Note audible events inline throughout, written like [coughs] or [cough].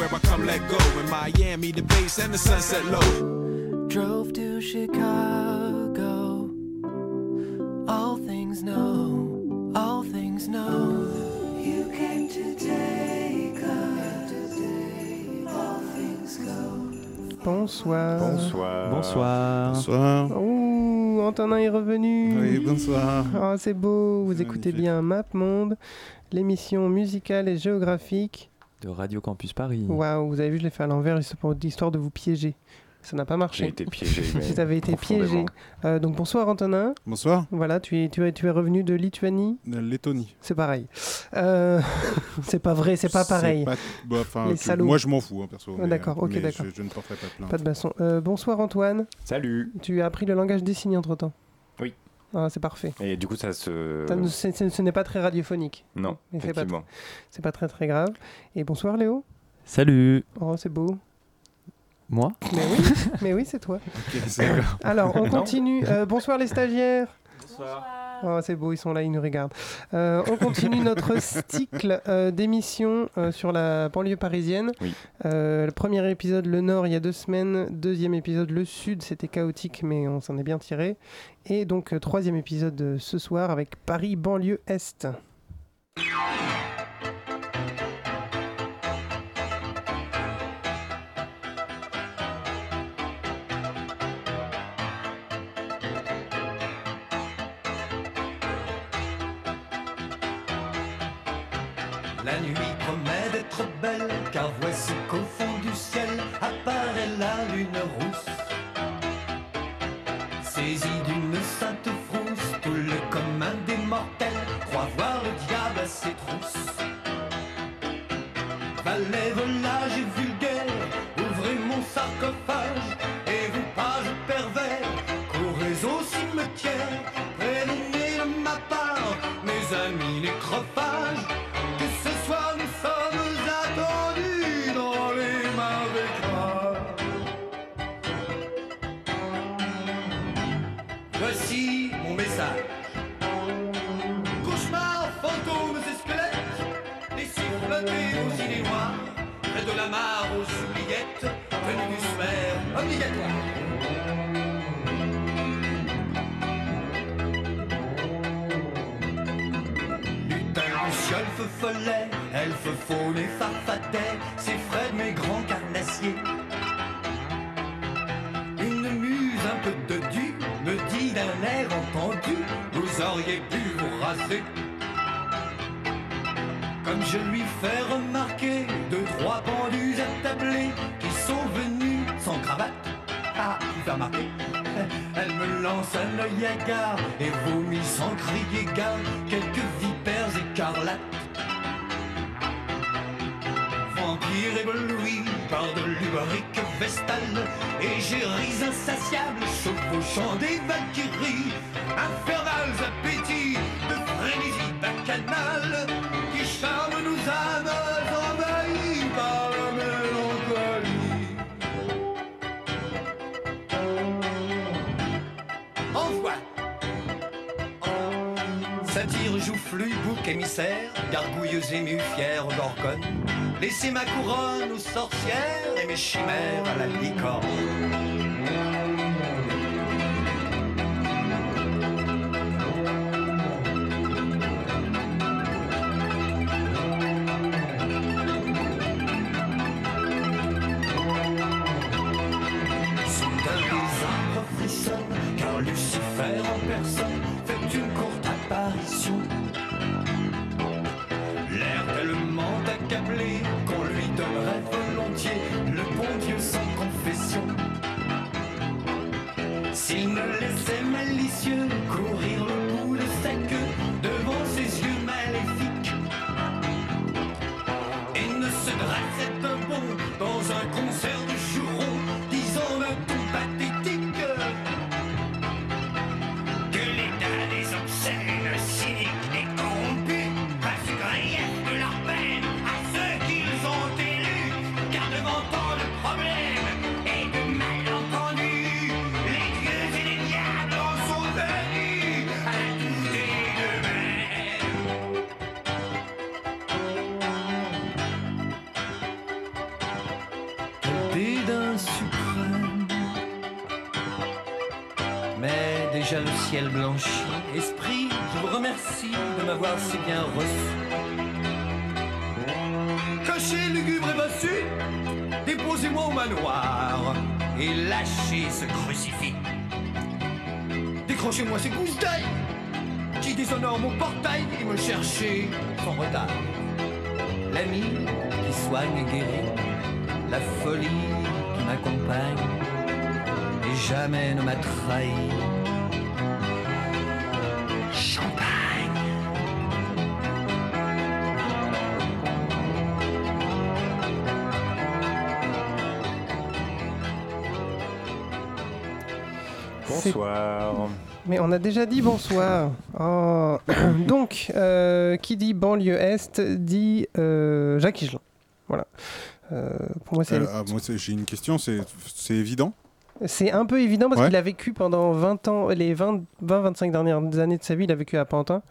Where I come let go. In Miami, the base and the sunset low. Drove to Chicago. All things know, all things know. You came to take us. All things go. Bonsoir. Bonsoir. Bonsoir. Bonsoir. Oh, Antonin est revenu. Oui, bonsoir. Ah, c'est beau. Vous écoutez Magnifique. bien Map Monde, l'émission musicale et géographique. De Radio Campus Paris. Waouh, vous avez vu, je l'ai fait à l'envers histoire de vous piéger. Ça n'a pas J'ai marché. été piégé. [laughs] Vous avez été piégé. Euh, donc bonsoir Antonin. Bonsoir. Voilà, tu es, tu es, tu es revenu de Lituanie. La Lettonie. C'est pareil. Euh, [laughs] c'est pas vrai, c'est pas pareil. pas- bah, Les tu- salauds. Moi, je m'en fous, hein, perso. Ah, d'accord, ok, d'accord. Je, je ne porterai pas plainte. Pas de basson. Euh, bonsoir Antoine. Salut. Tu as appris le langage des signes entre temps. Ah, c'est parfait. Et du coup, ça se. Ça ce n'est pas très radiophonique. Non, Mais c'est pas effectivement. C'est pas très très grave. Et bonsoir Léo. Salut. Oh, c'est beau. Moi Mais oui, [laughs] mais oui, c'est toi. [laughs] Alors, on continue. Euh, bonsoir les stagiaires. Oh, c'est beau, ils sont là, ils nous regardent. Euh, on continue notre [laughs] cycle euh, d'émissions euh, sur la banlieue parisienne. Oui. Le premier épisode, le Nord, il y a deux semaines. Deuxième épisode, le Sud, c'était chaotique, mais on s'en est bien tiré. Et donc, troisième épisode ce soir avec Paris, banlieue Est. follet, elfe faune et farfadet, c'est Fred mes grands carnassiers. Une muse un peu dodue me dit d'un air entendu, vous auriez pu vous raser. Comme je lui fais remarquer deux, trois pendus attablés qui sont venus sans cravate. Ah, faire remarquer. Elle me lance un œil hagard et vomit sans crier gare quelques vipères écarlates. Vampire ébloui par de l'ubarique vestale Égéries insatiables chevauchant des valkyries. Infernales appétits de frénésie bacchanale Qui charment nos âmes envahies par la mélancolie. Envoie. Satire, joufflu, bouc émissaire, gargouilleuse émue, fière gorgone. Laissez ma couronne aux sorcières et mes chimères à la licorne. Déjà le ciel blanchi. Esprit, je vous remercie de m'avoir si bien reçu. Caché, lugubre et déposez-moi au manoir et lâchez ce crucifix. Décrochez-moi ces gousses d'ail qui déshonorent mon portail et me cherchez sans retard. L'ami qui soigne et guérit, la folie qui m'accompagne et jamais ne m'a trahi. Mais on a déjà dit bonsoir. Oh. [coughs] Donc, euh, qui dit banlieue Est dit euh, Jacques Higelin. Voilà. Euh, pour moi, c'est ah, moi, j'ai une question, c'est évident? C'est un peu évident parce Ouais. qu'il a vécu pendant 20 ans, les 20-25 dernières années de sa vie, il a vécu à Pantin.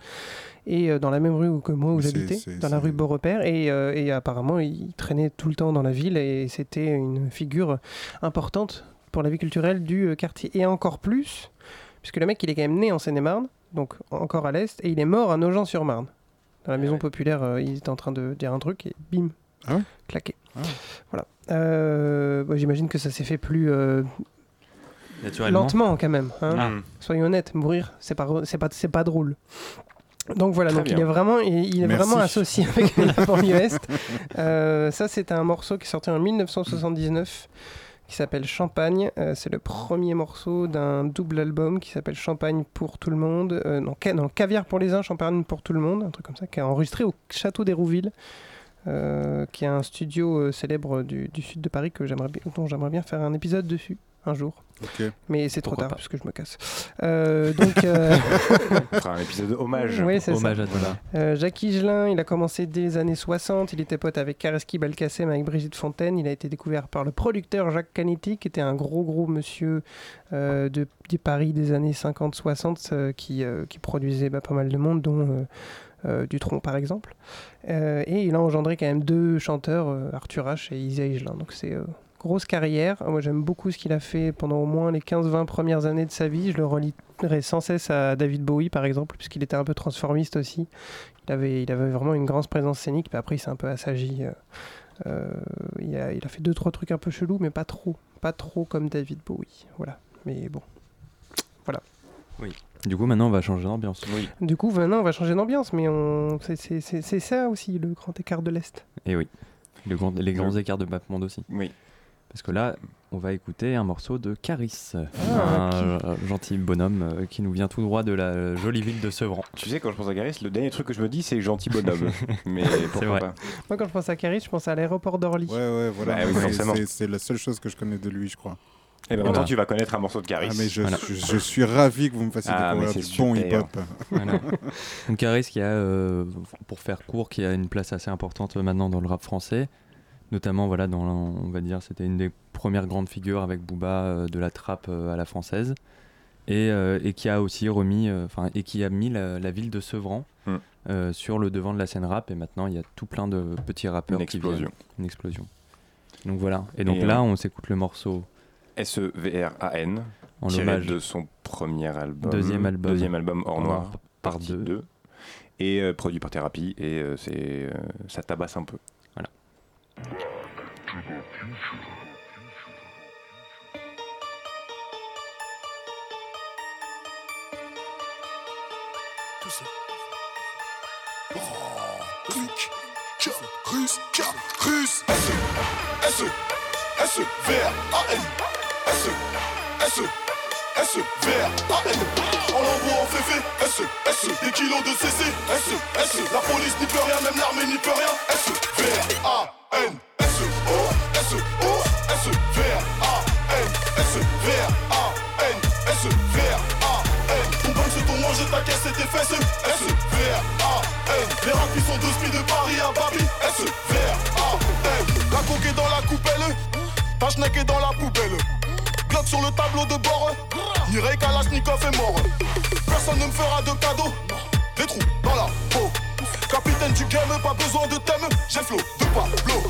Et euh, dans la même rue que moi où j'habitais, dans la rue Beaurepaire. Et, euh, et apparemment, il traînait tout le temps dans la ville et c'était une figure importante pour la vie culturelle du quartier. Et encore plus, puisque le mec, il est quand même né en Seine-et-Marne, donc encore à l'Est, et il est mort à Nogent-sur-Marne. Dans la maison populaire, euh, il était en train de dire un truc et bim, Ah ouais claqué. Ah. Voilà. Euh, J'imagine que ça s'est fait plus euh, Naturellement. lentement quand même. hein. Ah. Soyons honnêtes, mourir, c'est pas, c'est pas, c'est pas drôle. Donc voilà, Très donc il est vraiment, il, il est Merci. vraiment associé avec la banlieue Est. Euh, ça, c'est un morceau qui est sorti en 1979 qui s'appelle Champagne. Euh, c'est le premier morceau d'un double album qui s'appelle Champagne pour tout le monde. Euh, non, non, Caviar pour les uns, Champagne pour tout le monde, un truc comme ça, qui est enregistré au Château d'Hérouville. euh, qui est un studio euh, célèbre du, sud de Paris que j'aimerais dont j'aimerais bien faire un épisode dessus un jour. Mais c'est trop Pourquoi tard pas. parce que je me casse. Euh, donc, euh, [laughs] On fera un épisode hommage. oui, c'est ça. Hommage à toi. Euh, Jacques Higelin, il a commencé dès les années 60. Il était pote avec Kareski Belkacem, avec Brigitte Fontaine. Il a été découvert par le producteur Jacques Canetti, qui était un gros, gros monsieur euh, de, des Paris des années 50-60, euh, qui, euh, qui produisait bah, pas mal de monde, dont euh, euh, Dutronc, par exemple. Euh, et il a engendré quand même deux chanteurs, euh, Arthur H. et Isa Higelin. Donc c'est euh, grosse carrière. Moi, j'aime beaucoup ce qu'il a fait pendant au moins les 15-20 premières années de sa vie. Je le relierai sans cesse à David Bowie, par exemple, puisqu'il était un peu transformiste aussi. Il avait, il avait vraiment une grande présence scénique, puis après, il s'est un peu assagi. euh, euh, il, a, il a fait deux, trois trucs un peu chelous, mais pas trop. Pas trop comme David Bowie. Voilà. Mais bon. Du coup, maintenant, on va changer d'ambiance. Oui. Du coup, maintenant, on va changer d'ambiance, mais on... c'est- ça aussi, le grand écart de l'Est. Et oui. Le grand- les grands écarts de Mapmonde aussi. Oui. Parce que là, on va écouter un morceau de Caris, Ah, un euh, gentil bonhomme euh, qui nous vient tout droit de la jolie ville de Sevran. Tu sais, quand je pense à Garis, le dernier truc que je me dis, c'est gentil bonhomme. [laughs] Mais pourquoi vrai. pas Moi, quand je pense à Caris, je pense à l'aéroport d'Orly. Ouais, ouais, voilà. Bah oui, c'est- la seule chose que je connais de lui, je crois. Et ben Voilà. maintenant, tu vas connaître un morceau de Garis. Ah, mais je, Voilà. je, je suis ravi que vous me fassiez Ah, découvrir du bon hip-hop. Voilà. [laughs] Donc Caris qui a, euh, pour faire court, qui a une place assez importante maintenant dans le rap français, notamment voilà dans, on va dire, c'était une des premières grandes figures avec Booba euh, de la trappe euh, à la française, et, euh, et qui a aussi remis, enfin et qui a mis la, la ville de Sevran Hmm. sur le devant de la scène rap, et maintenant il y a tout plein de petits rappeurs Une qui explosion. viennent. une explosion. Donc voilà. Et donc Et, là, on s'écoute le morceau E S-E-V-R-A-N, en tiré hommage de son premier album. Deuxième album. Deuxième album Hors Noir, Noir, partie par deux. 2. Et euh, produit par Thérapie. Et euh, c'est, euh, ça tabasse un peu. Russe, russe, S, S, S, S, S, S, V, A, N. En lambeau, en féfé, S, S, des kilos de CC, S, S, la police n'y peut rien, même l'armée n'y peut rien, S, V, A, N, S, O, S, O, S, V, A, N, S, V, A, N, S, V, A, N. Ton banque c'est ton manger, ta caisse et tes fesses, S, V, A, N. Les rapis sont deux spies de Paris à Babi, S, V, A, N. La coque est dans la coupelle, ta schneck est dans la poubelle. Glock sur le tableau de bord, Nirei Kalashnikov est mort. Personne ne me fera de cadeau, des trous dans la peau. Capitaine du game, pas besoin de thème, j'ai flow de Pablo.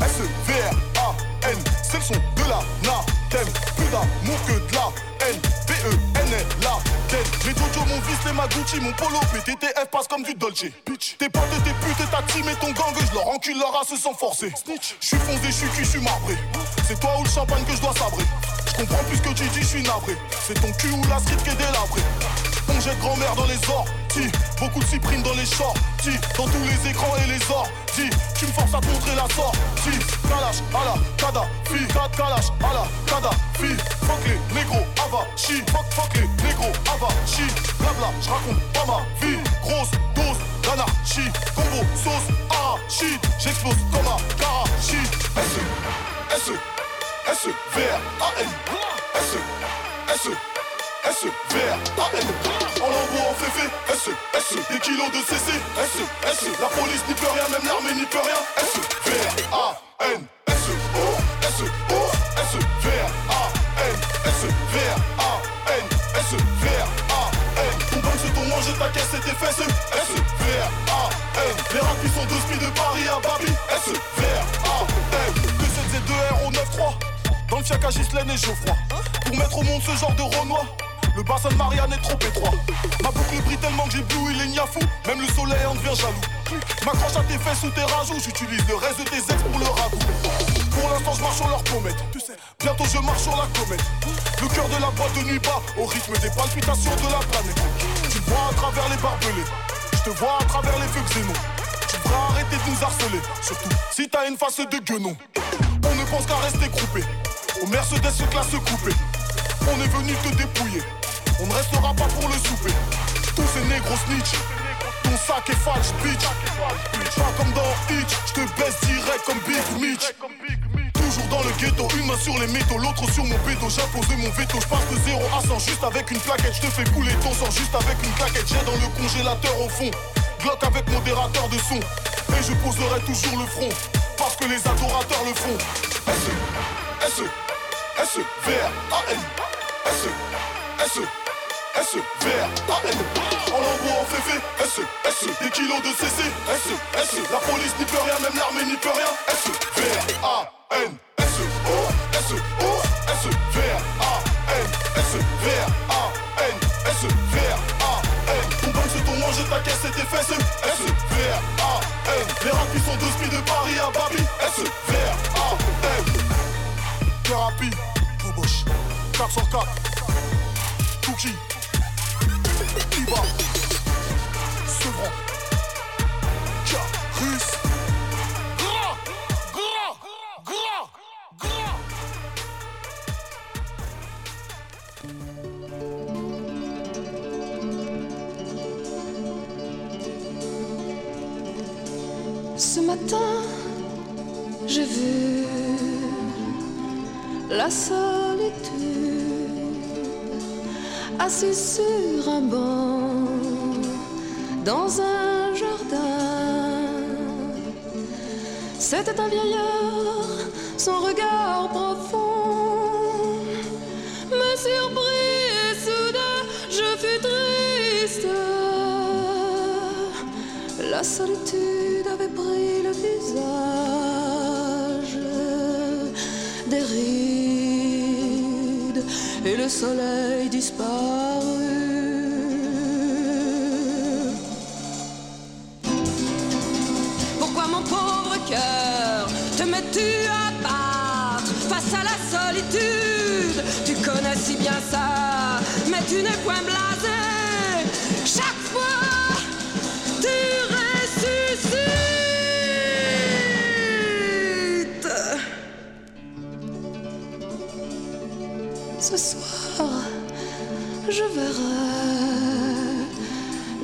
S-V-R-A-N, c'est le son de la NATEM. Plus d'amour que de la haine. V-E-N connais la tête. Mes Jojo, mon vice, les Maguchi, mon polo, PTTF passe comme du Dolce. Bitch, tes potes, tes putes et ta team et ton gang, je leur encule leur race sans forcer. Je suis foncé, je suis cuit, je suis marbré. C'est toi ou le champagne que je dois sabrer. Je comprends plus ce que tu dis, je suis navré. C'est ton cul ou la street qui est délabrée. On jette grand-mère dans les orties. Beaucoup de cyprines dans les shorties. Dans tous les écrans et les orties. Tu me forces à te montrer la sortie. Kalash à la Kadhafi Kalash à la Kadhafi Fuck les négros avachi. Fuck fuck les négros avachi. Blabla je raconte pas ma vie. Grosse dose d'anarchie. Combo sauce arachide J'explose comme un karachi. S E S V A N S S S V A N En lambeau en féfé S S Des kilos de CC S S La police n'y peut rien même l'armée n'y peut rien. S V A N S O. S O S V A N S V A N S V A N. Ton c'est ton manger ta caisse et tes fesses. S V A N. Les qui sont deux de Paris à Babi S V A N. 2 7 2 R au 9-3 Dans le fiac à Gislaine et Geoffroy Pour mettre au monde ce genre de Renoir le bassin de Marianne est trop étroit. Ma boucle brille tellement que j'ai bleu, il est niafou. Même le soleil en devient jaloux. M'accroche à tes fesses ou tes rajouts. J'utilise le reste de tes ex pour le ragoût. Pour l'instant, je marche sur leur comète. Bientôt je marche sur la comète. Le cœur de la boîte de nuit bat au rythme des palpitations de la planète. Tu me vois à travers les barbelés. Je te vois à travers les feux xénos. Tu devrais arrêter de nous harceler. Surtout si t'as une face de guenon. On ne pense qu'à rester groupé. Au Mercedes se classe. On est venu te dépouiller. On ne restera pas pour le souper. Tous ces négros snitch. Ton sac est falche, bitch. Pas comme dans Hitch. Je te baisse direct comme Big Mitch. Toujours dans le ghetto, une main sur les métaux, l'autre sur mon bédo. J'impose mon veto, je passe de 0 à 100 juste avec une plaquette. Je te fais couler ton sang juste avec une claquette. J'ai dans le congélateur au fond. Glock avec modérateur de son. Et je poserai toujours le front. Parce que les adorateurs le font. S E S V A N S S S V A N. En lambeau en féfé S S Des kilos de CC S S La police n'y peut rien, même l'armée n'y peut rien S V A N S O S O S V A N S V A N S V A N Ton banque c'est ton manger, ta caisse et tes fesses. S V A N. Les rats qui sont deux de Paris à Babi S V A Thérapie Boboche 404 Cookie. Iba. Sevran Carus la solitude assise sur un banc dans un jardin. C'était un vieillard, son regard profond me surprit et soudain je fus triste. La solitude avait pris le visage et le soleil disparut. Pourquoi mon pauvre cœur te mets-tu à battre face à la solitude? Tu connais si bien ça, mais tu n'es point blasé.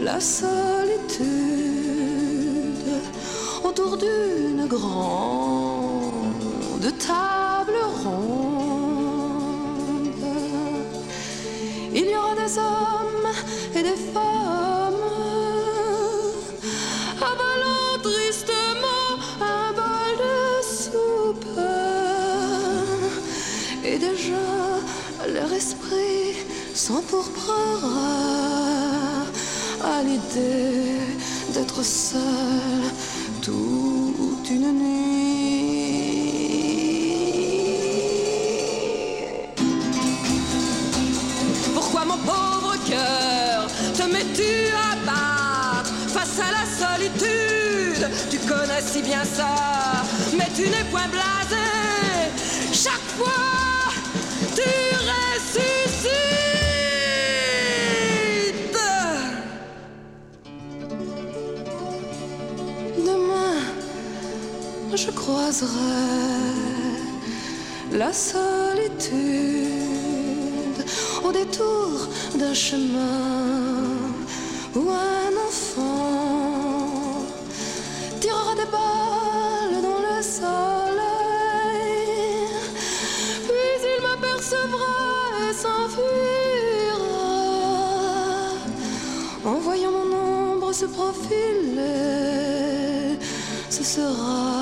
La solitude autour d'une grande table ronde. Il y aura des hommes et des femmes avalant tristement un bol de soupe. Et déjà, leur esprit s'empourprera à l'idée d'être seul toute une nuit. Pourquoi mon pauvre cœur te mets-tu à battre face à la solitude? Tu connais si bien ça, mais tu n'es point blasé. La solitude au détour d'un chemin où un enfant tirera des balles dans le soleil, puis il m'apercevra et s'enfuira en voyant mon ombre se profiler. Ce sera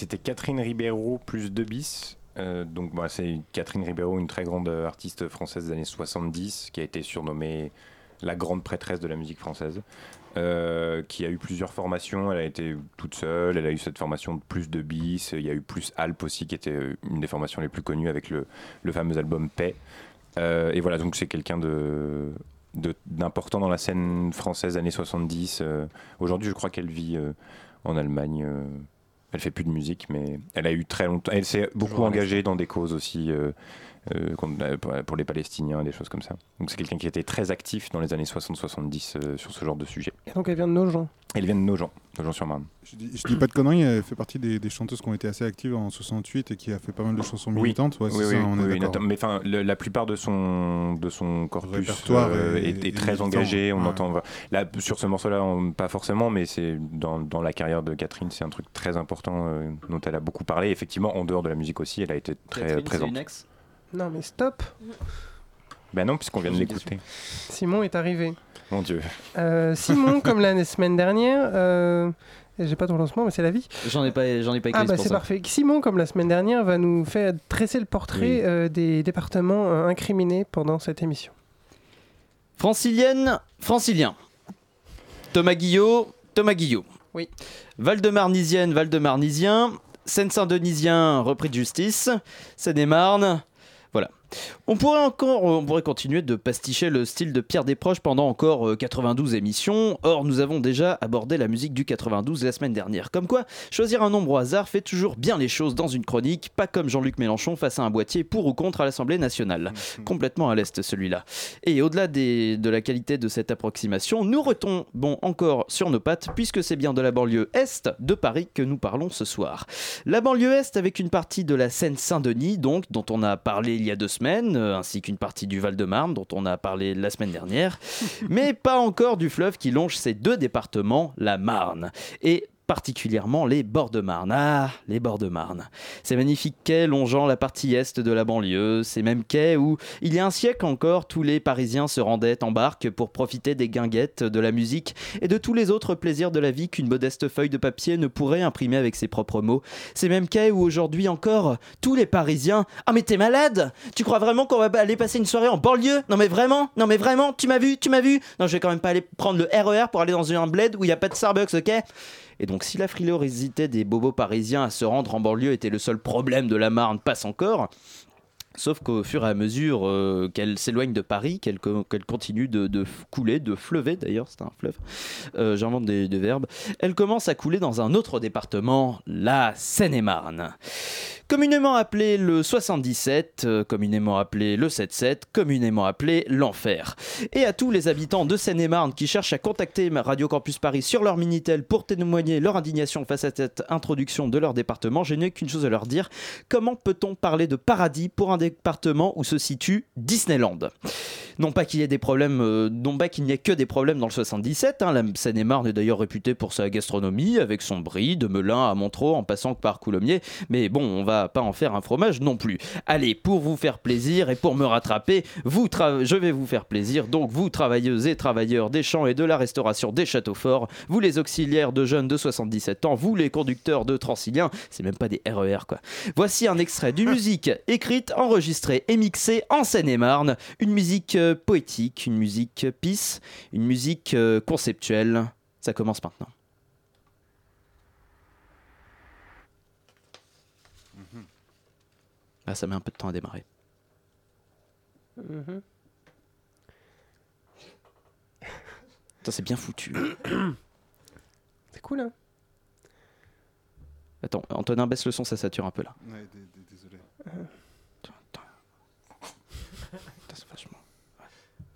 c'était Catherine Ribeiro plus 2 bis. Euh, donc bah, c'est Catherine Ribeiro, une très grande euh, artiste française des années 70, qui a été surnommée la grande prêtresse de la musique française, euh, qui a eu plusieurs formations. Elle a été toute seule, elle a eu cette formation de plus de bis. Il y a eu plus Alp aussi, qui était une des formations les plus connues avec le, fameux album Paix. Et voilà, donc c'est quelqu'un de d'important dans la scène française années 70. Euh, Aujourd'hui, je crois qu'elle vit en Allemagne. Elle fait plus de musique, mais elle a eu très longtemps. Elle s'est beaucoup engagée dans des causes aussi euh, pour- pour les Palestiniens, des choses comme ça. Donc c'est quelqu'un qui était très actif dans les années 60-70 euh, sur ce genre de sujet. Et donc elle vient de nos gens. Elle vient de Nogent, Nogent-sur-Marne. Je dis, je dis pas de conneries, elle fait partie des, des chanteuses qui ont été assez actives en 68 et qui a fait pas mal de chansons militantes. Ouais, oui, ça, oui, on est oui, mais enfin, le- la plupart de son de son corpus euh, est- est, est est très engagé. On ouais. entend là sur ce morceau-là, pas forcément, mais c'est dans, dans la carrière de Catherine, c'est un truc très important euh, dont elle a beaucoup parlé. Effectivement, en dehors de la musique aussi, elle a été très Catherine, c'est présente. Non mais stop. Ben non, puisqu'on vient de l'écouter. Simon est arrivé. Mon Dieu. Euh, Simon, [laughs] comme la semaine dernière, euh, j'ai pas ton lancement, mais c'est la vie. J'en ai pas, j'en ai pas écrit. Ah bah c'est parfait. Simon, comme la semaine dernière, va nous faire dresser le portrait Oui. euh, des départements euh, incriminés pendant cette émission. Francilienne, francilien. Thomas Guillot, Thomas Guillot. Oui. Val-de-Marnisienne, Val-de-Marnisien. Seine-Saint-Denisien, repris de justice. Seine-et-Marne. On pourrait encore, on pourrait continuer de pasticher le style de Pierre Desproges pendant encore euh, 92 émissions. Or, nous avons déjà abordé la musique du 92 la semaine dernière. Comme quoi, choisir un nombre au hasard fait toujours bien les choses dans une chronique, pas comme Jean-Luc Mélenchon face à un boîtier pour ou contre à l'Assemblée nationale. Complètement à l'est celui-là. Et au-delà des- de la qualité de cette approximation, nous retombons encore sur nos pattes puisque c'est bien de la banlieue est de Paris que nous parlons ce soir. La banlieue est avec une partie de la Seine-Saint-Denis, donc dont on a parlé il y a deux semaines, euh, ainsi qu'une partie du Val-de-Marne dont on a parlé la semaine dernière, [laughs] mais pas encore du fleuve qui longe ces deux départements, la Marne. Et particulièrement les bords de Marne. Ah, les bords de Marne. Ces magnifiques quais longeant la partie est de la banlieue, ces mêmes quais où, il y a un siècle encore, tous les Parisiens se rendaient en barque pour profiter des guinguettes, de la musique et de tous les autres plaisirs de la vie qu'une modeste feuille de papier ne pourrait imprimer avec ses propres mots. Ces mêmes quais où aujourd'hui encore, tous les Parisiens... Ah mais t'es malade Tu crois vraiment qu'on va aller passer une soirée en banlieue? Non mais vraiment Non mais vraiment Tu m'as vu Tu m'as vu Non je vais quand même pas aller prendre le RER pour aller dans un bled où il n'y a pas de Starbucks, ok? Et donc, si la frilosité des bobos parisiens à se rendre en banlieue était le seul problème de la Marne, passe encore. Sauf qu'au fur et à mesure euh, qu'elle s'éloigne de Paris, qu'elle qu'elle continue de, couler, de fleuver d'ailleurs, c'est un fleuve, euh, j'invente des, des verbes, elle commence à couler dans un autre département, la Seine-et-Marne. Communément appelé le 77, euh, communément appelé le 77, communément appelé l'enfer. Et à tous les habitants de Seine-et-Marne qui cherchent à contacter Radio Campus Paris sur leur Minitel pour témoigner leur indignation face à cette introduction de leur département, je n'ai qu'une chose à leur dire. Comment peut-on parler de paradis pour un département où se situe Disneyland non pas qu'il y ait des problèmes, euh, non n'y ait que des problèmes dans le 77. hein, la Seine-et-Marne est d'ailleurs réputée pour sa gastronomie, avec son brie de Melun à Montreux en passant par Coulommiers. Mais bon, on va pas en faire un fromage non plus. Allez, pour vous faire plaisir et pour me rattraper, vous je vais vous faire plaisir. Donc vous, travailleuses et travailleurs des champs et de la restauration des châteaux forts, vous les auxiliaires de jeunes de 77 ans, vous les conducteurs de Transilien, c'est même pas des RER quoi. Voici un extrait d'une musique écrite, enregistrée et mixée en Seine-et-Marne, une musique euh, poétique, une musique peace, une musique euh, conceptuelle. Ça commence maintenant. Ah, ça met un peu de temps à démarrer. Mhm. Ça, c'est bien foutu. C'est cool, hein Attends, Antonin, baisse le son, ça sature un peu là. Ouais, dé- dé- désolé. Putain, c'est vachement. ouais.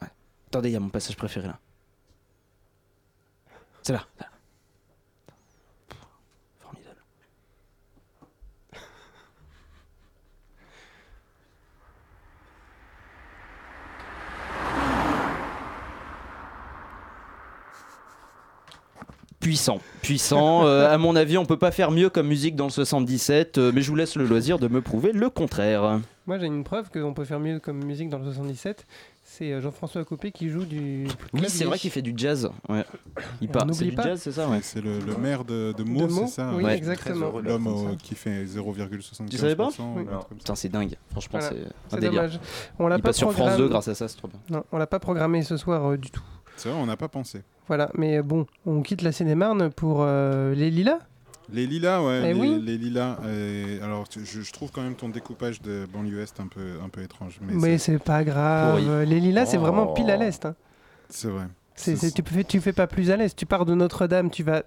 Ouais. Attendez, il y a mon passage préféré là. C'est là. Formidable. Puissant, puissant. Euh, à mon avis, on peut pas faire mieux comme musique dans le 77, euh, mais je vous laisse le loisir de me prouver le contraire. Moi, j'ai une preuve qu'on peut faire mieux comme musique dans le 77. C'est euh, Jean-François Copé qui joue du. Oui, c'est vrai qu'il fait du jazz. Ouais. Il part. C'est n'oublie du pas. jazz, c'est ça, ouais. C'est le, le maire de, de Meaux, c'est ça oui, hein exactement. L'homme au- qui fait 0,75%. Tu savais pas ou un truc comme ça. Putain, c'est dingue. Franchement, Voilà. c'est un délire. dommage. On l'a Il pas passe sur France programmé- 2 grâce à ça, c'est trop bien. Non, on l'a pas programmé ce soir euh, du tout. C'est vrai, on n'a pas pensé. Voilà, mais euh, bon, on quitte la Seine-et-Marne pour euh, les Lilas. Les lilas, ouais, Eh les, oui. les lilas. euh, alors, tu- je, je trouve quand même ton découpage de banlieue est un peu, un peu étrange. Mais, Mais c'est pas grave. Pourri. Les Lilas, c'est vraiment Oh. pile à l'est. hein. c'est vrai. Tu, fais, tu fais pas plus à l'est. Tu pars de Notre-Dame, tu vas.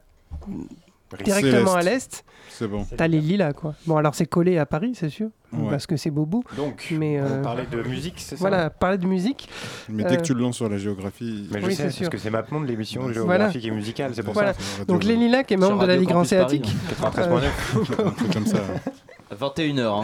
Directement à l'est. C'est bon. T'as les lilas, quoi. Bon, alors c'est collé à Paris, c'est sûr, Ouais. parce que c'est Bobo. Donc, mais, on euh, parlait de musique, c'est ça Voilà, parler de musique. Mais dès Euh, que tu le lances sur la géographie. Mais je Oui, sais, c'est parce que c'est maintenant de l'émission Voilà. géographique et musicale, c'est pour Voilà. ça. Donc les Lilas qui est membre de la Ligue hanséatique. 93.9. [laughs] Un truc comme ça. [laughs] 21h. Hein.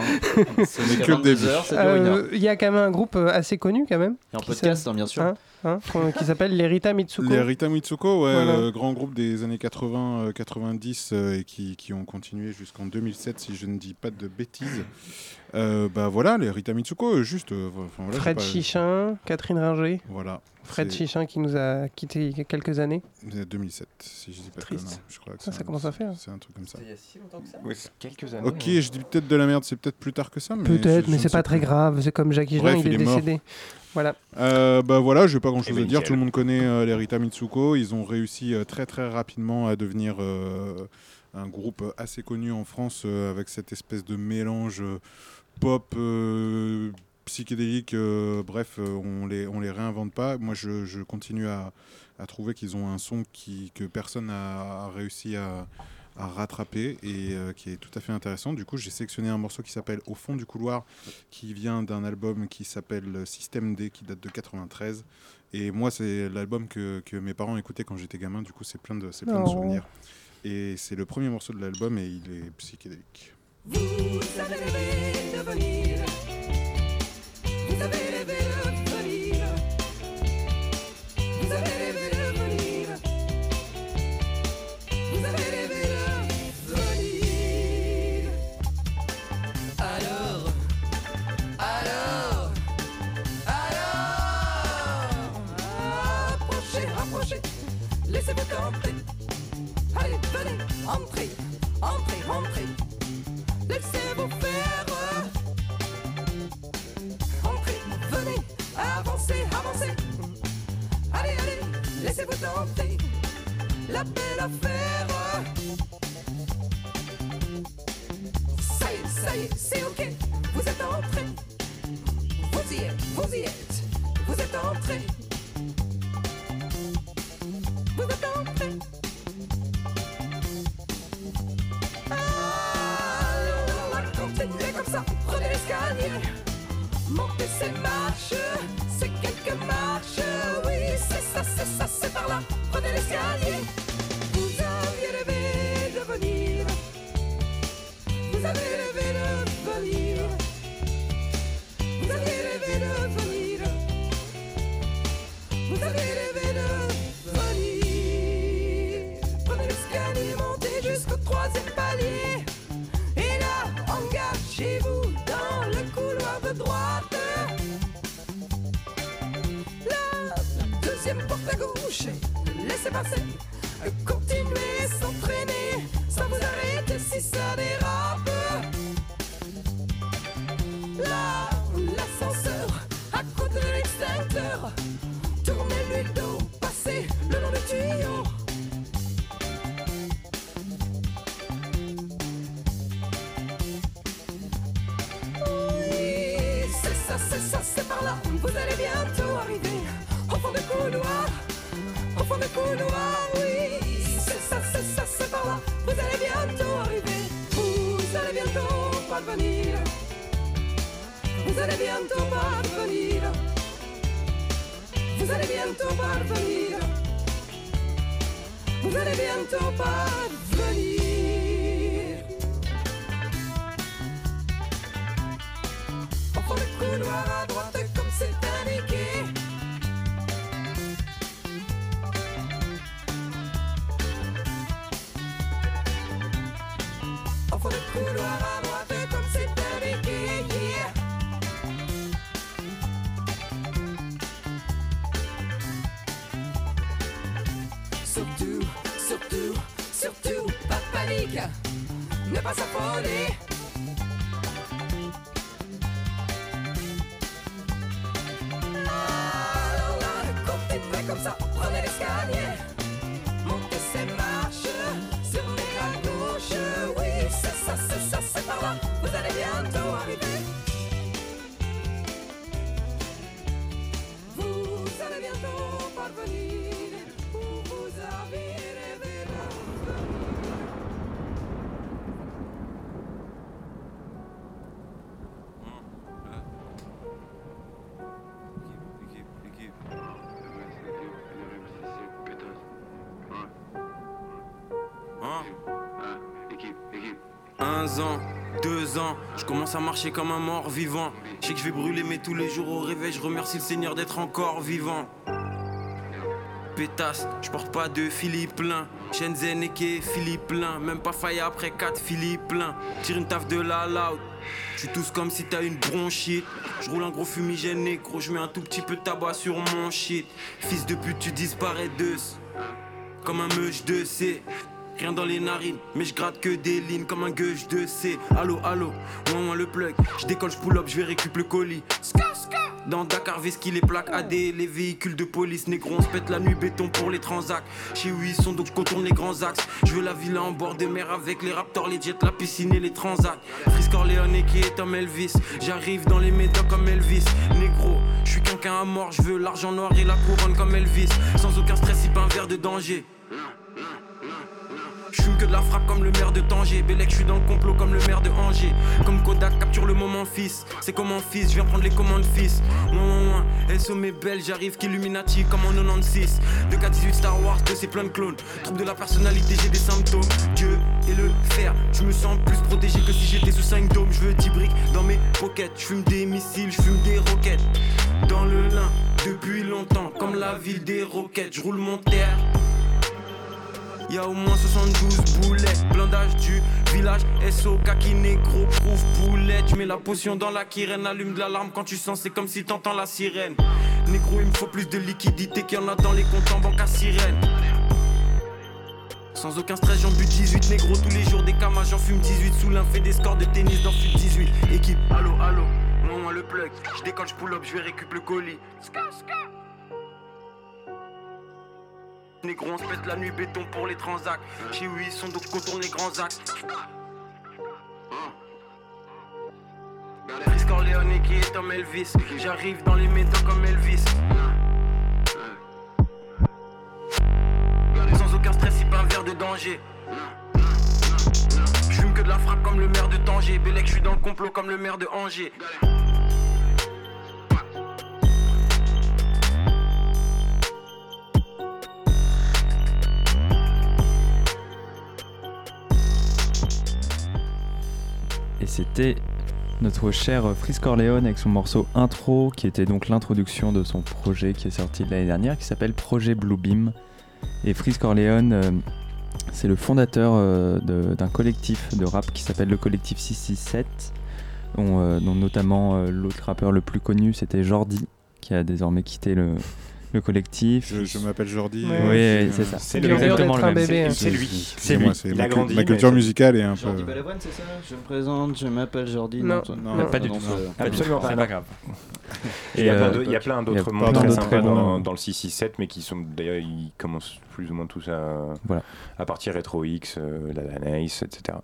[laughs] C'est que le début. 22h, ça dure une heure. Euh, Il y a quand même un groupe euh, assez connu quand même. Et en qui podcast, s'a- hein, bien sûr. hein, hein, qui s'appelle les Rita Mitsuko. Les Rita Mitsuko, ouais, Voilà. euh, grand groupe des années 80-90 et qui, qui ont continué jusqu'en 2007, si je ne dis pas de bêtises. Euh, bah voilà, les Rita Mitsuko, euh, juste. euh, enfin, voilà, Fred j'ai pas- Chichin, Catherine Ringer. Voilà. Fred Chichin qui nous a quitté il y a quelques années. c'est 2007, si je dis pas de Triste. conneries. Je crois que Ça, ça un- commence à faire. C'est un truc comme ça. il y a si longtemps que ça Oui, c'est quelques années. Ok, je dis peut-être de la merde, c'est peut-être plus tard que ça. mais Peut-être, mais c'est pas très grave. C'est comme Jackie Bref, Jean, il, il est, est décédé. Voilà. Euh, bah voilà, je vais pas grand chose à dire. Tout le monde connaît euh, les Rita Mitsuko. Ils ont réussi euh, très très rapidement à devenir euh, un groupe assez connu en France euh, avec cette espèce de mélange euh, pop. euh, psychédélique, euh, bref, euh, on les, on les réinvente pas. Moi, je, je continue à, à trouver qu'ils ont un son qui, que personne n'a réussi à, à rattraper et euh, qui est tout à fait intéressant. Du coup, j'ai sélectionné un morceau qui s'appelle Au fond du couloir, qui vient d'un album qui s'appelle Système D, qui date de 93. Et moi, c'est l'album que, que mes parents écoutaient quand j'étais gamin. Du coup, c'est plein de, c'est plein de souvenirs. Et c'est le premier morceau de l'album et il est psychédélique. Vous avez rêvé de venir. Vous avez rêvé de venir. Vous avez rêvé de venir. Vous avez rêvé de venir. Alors, alors, alors, approchez, approchez. Laissez-vous tenter. Allez, venez, entrez, Allez, allez, laissez-vous tenter. La belle affaire. Ça y est, ça y est, c'est ok. Vous êtes entrés. Vous y êtes, vous y êtes. Vous êtes entrés. Vous êtes entrés. Alors, on comme ça. Prenez l'escalier. Montez ces marches. C'est quelques Deux ans, je commence à marcher comme un mort vivant. Je sais que je vais brûler, mais tous les jours au réveil, je remercie le Seigneur d'être encore vivant. Pétasse, je porte pas de Philippe Lin. Shenzhen et Philippe Lin. Même pas faille après 4 Philippe Tire une taf de la loud. Tu tous comme si t'as une bronchite. Je roule un gros fumigène négro, je mets un tout petit peu de tabac sur mon shit. Fils de pute, tu disparais de Comme un meuche de C. Rien dans les narines, mais je gratte que des lignes comme un gueuche de C. Allo, allo, moi, moi le plug. Je décolle, je pull up, je vais récupérer le colis. Dans Dakar, Veski, les plaques AD, les véhicules de police négro, on se pète la nuit béton pour les transacts. Chez où ils sont, donc je contourne les grands axes. Je veux la villa en bord de mer avec les raptors, les jets, la piscine et les transacts. Chris Corleone qui est comme Elvis. J'arrive dans les médocs comme Elvis. Négro, je suis quelqu'un à mort, je veux l'argent noir et la couronne comme Elvis. Sans aucun stress, si pas un verre de danger. Je que de la frappe comme le maire de Tanger. Bélec, je suis dans le complot comme le maire de Angers. Comme Kodak capture le moment fils. C'est comme un fils, je viens prendre les commandes fils. Ouin, ouin, ouin. Elle sommet belle, j'arrive qu'Illuminati comme en 96. 2K18 Star Wars, que c'est plein de clones. Trouble de la personnalité, j'ai des symptômes. Dieu et le fer, je me sens plus protégé que si j'étais sous 5 dômes. Je veux 10 briques dans mes pockets. Je fume des missiles, je fume des roquettes. Dans le lin, depuis longtemps, comme la ville des roquettes. Je roule mon terre. Y'a au moins 72 boulets, blindage du village SO, kaki négro, prouve boulette. J'mets la potion dans la kirène, allume de l'alarme quand tu sens, c'est comme si t'entends la sirène. Négro, il me faut plus de liquidité qu'il y en a dans les comptes en banque à sirène. Sans aucun stress, j'en bute 18 négro tous les jours des camas, j'en fume 18 sous l'un, fait des scores de tennis dans FUT 18. Équipe, allo, allo, moi, moi le plug, je décolle, je pull up, je vais récupérer le colis. Ska, ska. Négro, on se pète la nuit béton pour les transacts. Chez où ils sont donc contourne les grands axes. Chris Corleone qui est comme Elvis. J'arrive dans les métaux comme Elvis. Sans aucun stress, si pas un verre de danger. Je fume que de la frappe comme le maire de Tanger. Bélec, je suis dans le complot comme le maire de Angers. Et c'était notre cher Fris Corleone avec son morceau Intro, qui était donc l'introduction de son projet qui est sorti l'année dernière, qui s'appelle Projet Bluebeam. Et Fris Corleone, euh, c'est le fondateur euh, d'un collectif de rap qui s'appelle le collectif 667, dont, euh, dont notamment l'autre rappeur le plus connu, c'était Jordi, qui a désormais quitté le, le collectif. Je, je m'appelle Jordi. Oui, euh, c'est ça. C'est exactement le même. C'est- C'est lui. C'est lui. c'est Il ma, culture musicale est un peu. Jordi Balavoine, c'est ça Je me présente, je m'appelle Jordi. Non, non, pas du non, tout. du Absolument pas. c'est pas grave. Il y a Et, plein euh, d'autres membres très sympas dans, dans le 667, mais qui sont d'ailleurs, ils commencent plus ou moins tous à, Voilà. à partir Retro X, euh, la Nice, etc.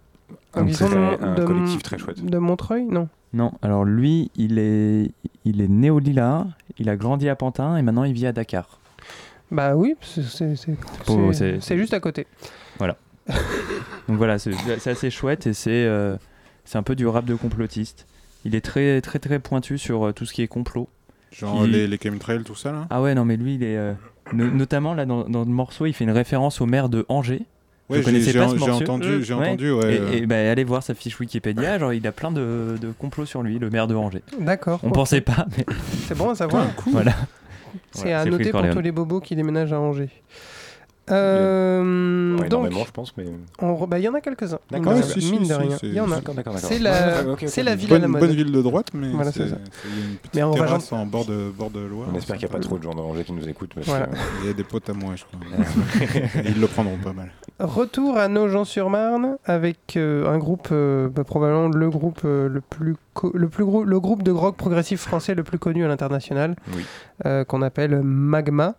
Un Donc de- un de- collectif très chouette. De Montreuil Non? Non, alors lui, il est, il est né au Lila, il a grandi à Pantin et maintenant il vit à Dakar. Bah oui, c'est- juste à côté. Voilà. [laughs] Donc voilà, c'est assez chouette et c'est euh, c'est un peu du rap de complotiste. Il est très très très pointu sur euh, tout ce qui est complot. Genre Il- les, les chemtrails, tout ça là? Ah ouais, non mais lui il est euh, no- notamment là dans, dans le morceau, il fait une référence au maire de Angers. Ouais, Je j'ai- connaissais j'ai pas ce j'ai entendu- j'ai entendu, ouais, Et, euh. et, bah, allez voir sa fiche Wikipédia, genre il a plein de, de complots sur lui, le maire de Angers. D'accord. On ok. pensait pas, mais C'est bon à savoir. voilà. C'est Voilà, à c'est noter pour tous les bobos qui déménagent à Angers. Euh, Ouais, donc, énormément, je pense, mais. on re- bah, il y en a quelques-uns. D'accord, Mine ouais, de- si, mine si, de si, rien. c'est- Il y en a. D'accord, d'accord, d'accord. C'est la, Ouais, ok, ok, c'est ok. la ville bonne, à la mode. bonne ville de droite, mais Voilà, c'est une petite Mais on va terrasse en bord de, bord de Loire. On espère qu'il n'y a pas trop de gens d'Angers qui nous écoutent. parce Voilà. que- Il y a des potes à moi, je crois. Ils le prendront pas mal. Retour à Nogent-sur-Marne avec euh, un groupe, euh, bah, probablement le groupe euh, le plus le plus gros, le groupe de rock progressif français le plus connu à l'international, Oui. Euh, qu'on appelle Magma.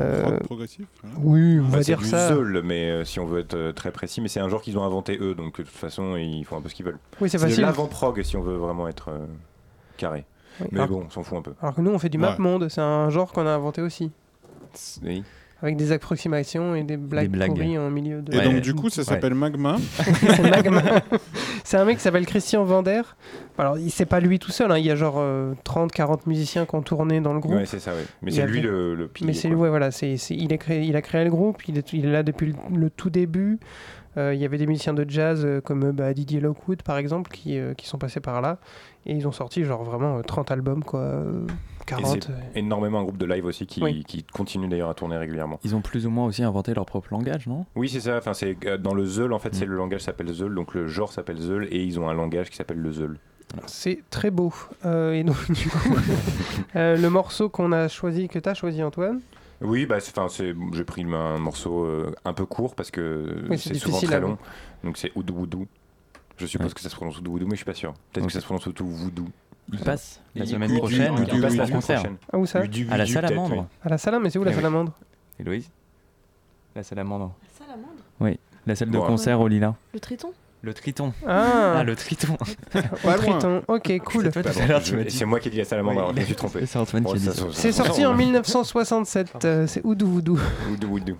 Euh, Rock progressif hein. oui, on Bah, va c'est dire du ça. Zeul, mais euh, si on veut être très précis, mais c'est un genre qu'ils ont inventé eux, donc de toute façon ils font un peu ce qu'ils veulent. Oui, c'est facile. l'avant-prog si on veut vraiment être euh, carré. Oui, Mais alors- bon, on s'en fout un peu. Alors que nous, on fait du Ouais. map monde, c'est un genre qu'on a inventé aussi. Oui. Avec des approximations et des blagues, blagues. pourries en milieu de. Et donc, du coup, ça s'appelle Magma. [laughs] c'est Magma. [laughs] c'est un mec qui s'appelle Christian Vander. Alors, il- c'est pas lui tout seul, hein. il y a genre 30-40 musiciens qui ont tourné dans le groupe. Ouais, c'est ça, ouais. Mais c'est lui le, le pilier. Mais c'est lui, ouais, voilà, c'est, c'est- il, a créé, il a créé le groupe, il est, il est là depuis le, le tout début. Euh, il y avait des musiciens de jazz euh, comme euh, bah, Didier Lockwood par exemple qui, euh, qui sont passés par là et ils ont sorti genre vraiment euh, 30 albums quoi, euh, Et 40. c'est énormément un groupe de live aussi qui, Oui. qui continue d'ailleurs à tourner régulièrement. Ils ont plus ou moins aussi inventé leur propre langage, non? Oui, c'est ça. Enfin, c'est euh, dans le Zeul en fait, Mm. c'est le langage s'appelle Zeul, donc le genre s'appelle Zeul et ils ont un langage qui s'appelle le Zeul. C'est très beau. Euh, et donc, [laughs] du coup, euh, le morceau qu'on a choisi, que tu as choisi, Antoine, Oui, bah, c'est- enfin, c'est, j'ai pris un morceau euh, un peu court parce que Oui, c'est souvent très long. Donc c'est Oudou Oudou. Je suppose que ça se prononce Oudou Oudou, mais je suis pas sûr. Peut-être que ça se prononce Oudou Voodoo. Il passe pas. la semaine prochaine, il passe Udu- concert. Ah, où ça À la Salamandre. oui. à la salamandre, mais c'est où la oui. salamandre? Héloïse? La salamandre. Salamandre? Oui, la salle de concert au Lila. Le triton? Le [laughs] triton. Ah, le triton. Au triton. Ok, cool. C'est moi qui ai dit la salamandre, alors je me suis trompé. C'est Antoine qui a dit C'est sorti en 1967. euh, c'est Oudou Voodoo. Oudou Oudou.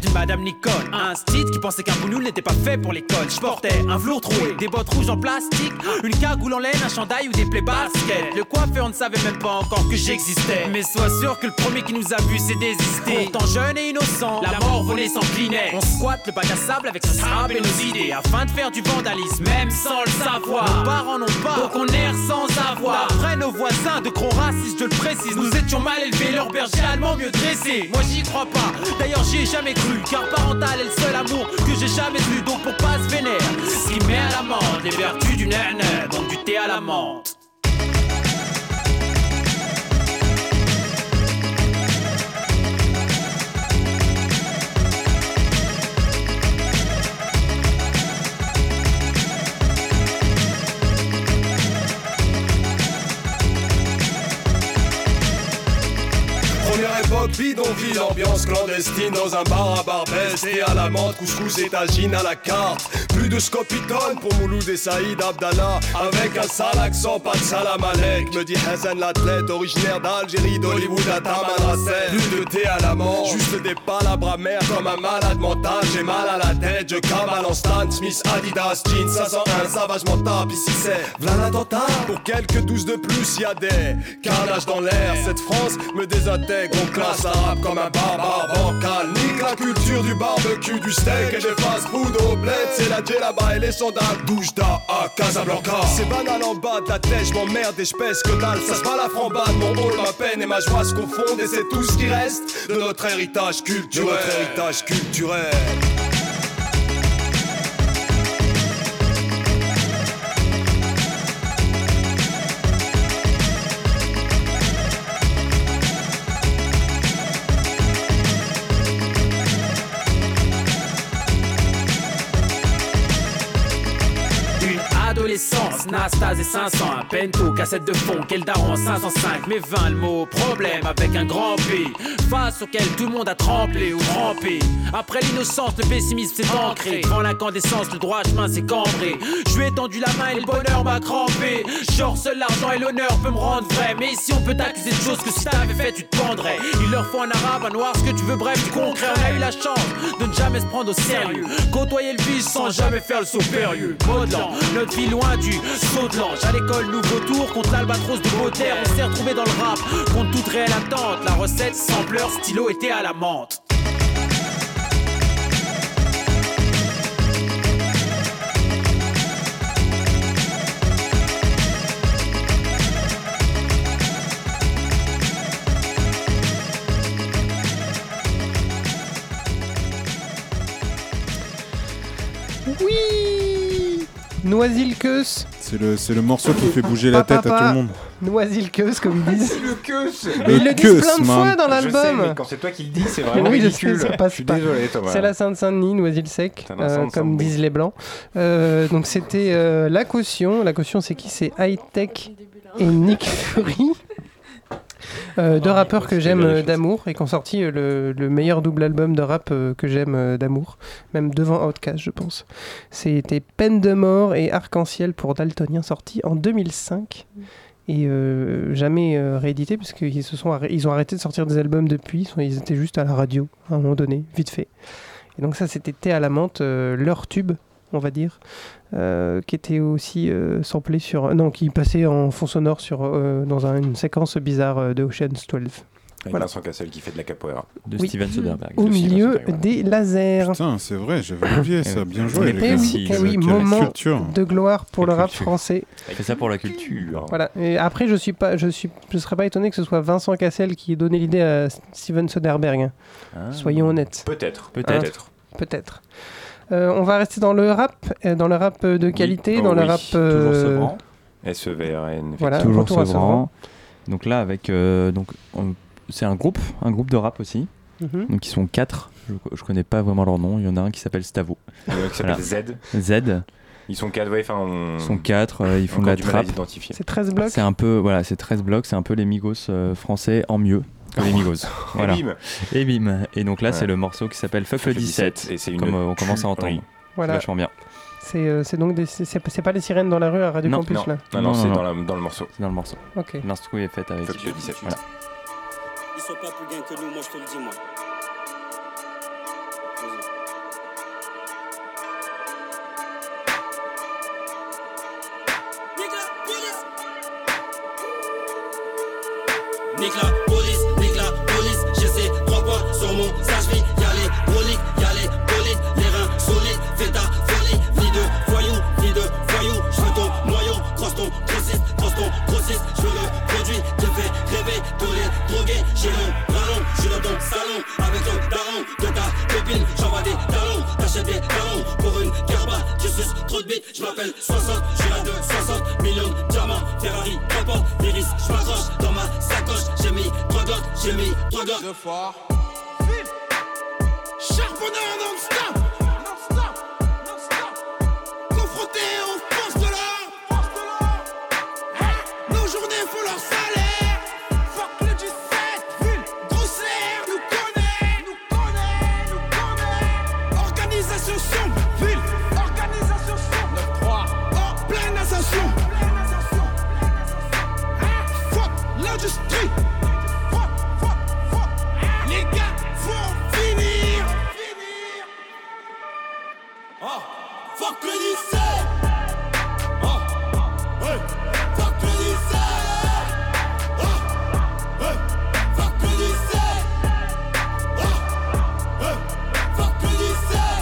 D'une madame Nicole, un style qui pensait qu'un boulot n'était pas fait pour l'école. Je portais un velours troué, des bottes rouges en plastique, une cagoule en laine, un chandail ou des plaies basket. Coiffeur ne savait même pas encore que j'existais. Mais sois sûr que le premier qui nous a vu s'est désisté. Pourtant jeune et innocent, la mort volait sans clinet. On squatte le bac à sable avec son sable et nos idées afin de faire du vandalisme, même sans le savoir. Nos parents n'ont pas, donc on erre sans avoir. D'après nos voisins de gros racistes, je le précise, nous étions mal élevés, leur berger allemand mieux dressé. Moi j'y crois pas, d'ailleurs j'y ai jamais cru, car parental est le seul amour que j'ai jamais eu. Donc pour pas se vénère, ce qui met à l'amende les vertus du nana, donc du thé à la époque, bidonville, ambiance clandestine dans un bar à Barbès et à la menthe, couscous et tagine à la carte. De scopitone pour Mouloud et Saïd Abdallah avec un sale accent, pas de salam alek. Me dit Hassan l'athlète, originaire d'Algérie, d'Hollywood à Tamanrasset. Plus de thé à la menthe, juste des palabres amères comme un malade mental. J'ai mal à la tête, je cavale en Stan Smith, Adidas, jeans 501, savage mental. Ici c'est v'là. Pour quelques douze de plus, y a des carnages dans l'air. Cette France me désintègre, on classe arabe comme un barbare bancal. Nique la culture du barbecue, du steak et des fast-food au bled. C'est la là-bas et les sandales. Douche-da à Casablanca. C'est banal en bas de la tête, je m'emmerde et je pèse que dalle. Ça se bat la frambade, mon rôle, ma peine et ma joie se confondent. Et c'est tout ce qui reste de notre héritage culturel. De notre héritage culturel. Adolescence, Nastas et 500, un pento, cassette de fond, quel daron 505, mais 20 le mot, problème avec un grand P, face auquel tout le monde a tremblé ou trempé. Après l'innocence, le pessimisme s'est ancré, devant l'incandescence, le droit chemin s'est cambré. Je lui ai tendu la main et le bonheur m'a crampé. Genre, seul l'argent et l'honneur peut me rendre vrai, mais ici on peut t'accuser de choses que si t'avais fait, tu te pendrais. Il leur faut un arabe, un noir, ce que tu veux, bref, du concret. On a eu la chance de ne jamais se prendre au sérieux, côtoyer le vice sans jamais faire le saut périlleux. Notre vie loin du saut de l'ange. À l'école, nouveau tour contre l'albatros de Baudelaire. On s'est retrouvé dans le rap contre toute réelle attente. La recette, sampleur, stylo était à la menthe. Oui Noisilkeus. C'est le, c'est le morceau qui fait bouger la tête à tout le monde. Noisilkeus, comme ils disent. Le queus Mais ils le disent plein de fois dans Je sais, l'album. quand c'est toi qui le dis, c'est vraiment Oui, je ridicule. sais, ça passe je suis pas. désolé, Thomas. C'est la Sainte-Saint-Denis, Noisy-le-Sec, euh, Sainte-Saint-Denis. comme disent les Blancs. Euh, donc c'était euh, La Caution. La Caution, c'est qui? C'est High Tech et Nick Fury. Euh, deux rappeurs que j'aime euh, d'amour et qui ont sorti euh, le, le meilleur double album de rap que j'aime d'amour, même devant Outkast, je pense. C'était Peine de mort et Arc-en-ciel pour Daltonien, sorti en 2005 et euh, jamais euh, réédité parce qu'ils se sont arrê- ils ont arrêté de sortir des albums depuis. Ils, étaient juste à la radio à un moment donné, vite fait. Et donc ça, c'était Thé à la menthe, euh, leur tube, on va dire, euh, qui était aussi euh, samplé sur, non, qui passait en fond sonore sur euh, dans un- une séquence bizarre euh, de Ocean's 12. Avec Voilà. Vincent Cassel qui fait de la capoeira. De Oui. Steven Soderbergh. Au de milieu Soderbergh. des lasers. Putain, c'est vrai, j'avais oublié ça. Bien joué, les gars. oui, eh oui, Quelle moment culture. de gloire pour le rap culture. français. Fait ça pour la culture. Voilà. Et après, je suis pas, je suis, je serais pas étonné que ce soit Vincent Cassel qui ait donné l'idée à Steven Soderbergh. Ah. Soyons honnêtes. Peut-être. Peut-être. Peut-être. Euh, on va rester dans le rap, euh, dans le rap euh, de qualité, Oh dans le oui, rap. Toujours euh, Sevran. SEVRN. Voilà. Toujours Sevran. Donc là, avec. euh, donc, on- c'est un groupe, un groupe de rap aussi. Mhm. Donc ils sont quatre. Je, je connais pas vraiment leur nom. Il y en a un qui s'appelle Stavo. Euh, qui s'appelle Voilà. Z. Z. Ils sont quatre, ouais, enfin. On... Ils sont quatre. euh, ils font de la trappe. C'est 13 blocs. C'est un peu, voilà, c'est 13 blocs. C'est un peu les Migos euh, français en mieux les Migos. [laughs] Voilà. Et bim. Et. Et donc là, ouais. c'est le morceau qui s'appelle Fuck le 17, et c'est une comme euh, on commence à entendre. Oui. Voilà. Vachement bien. C'est euh, donc c'est pas les sirènes dans la rue à Radio non, Campus non. là. Non, non, non c'est dans, dans, le morceau. Dans le morceau. Ok. L'instru est faite avec. Fuck le 17. Voilà. Ils sont pas plus bien que nous, moi je te le dis moi. Nick la police je m'appelle 60, j'ai un de 60 millions de diamants, Ferrari, capote, l'iris, je m'accroche dans ma sacoche, j'ai mis 3 j'ai mis 3 Deux fois. Ah, fuck le lycée. Oh, lycée.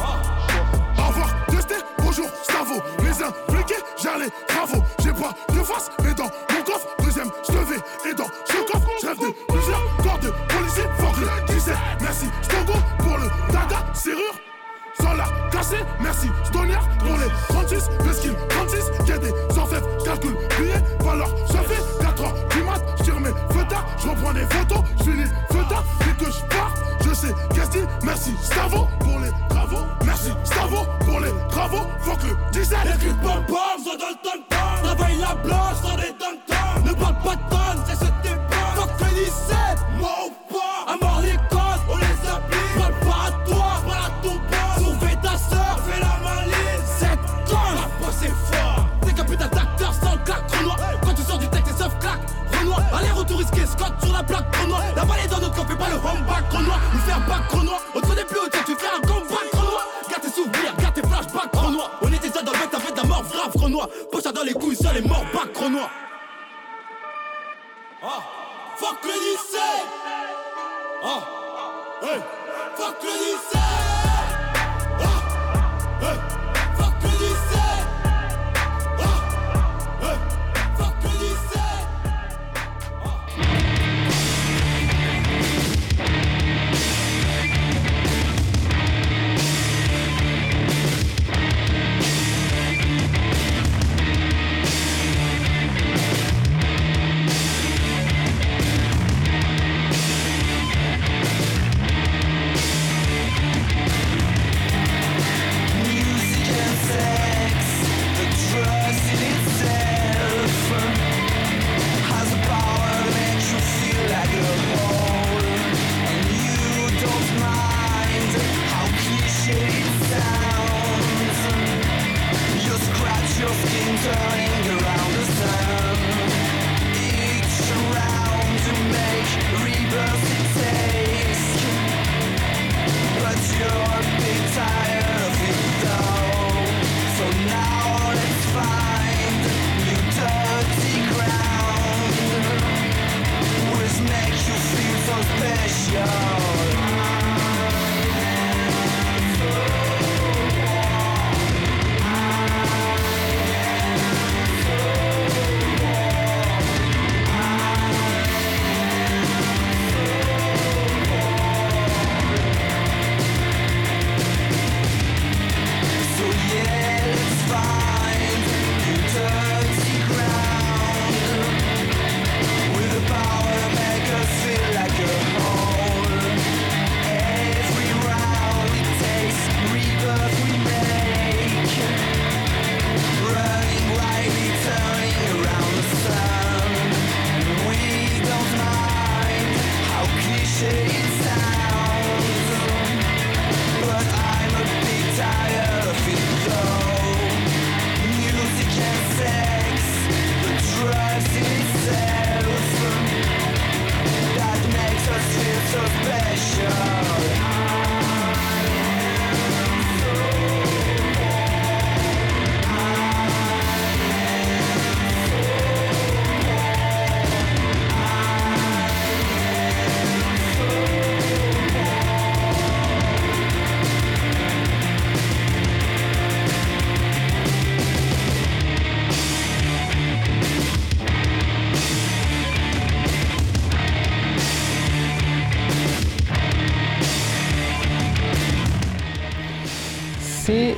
Ah, Avoir testé, bonjour, ça vaut Les impliqués, j'allais, bravo, j'ai pas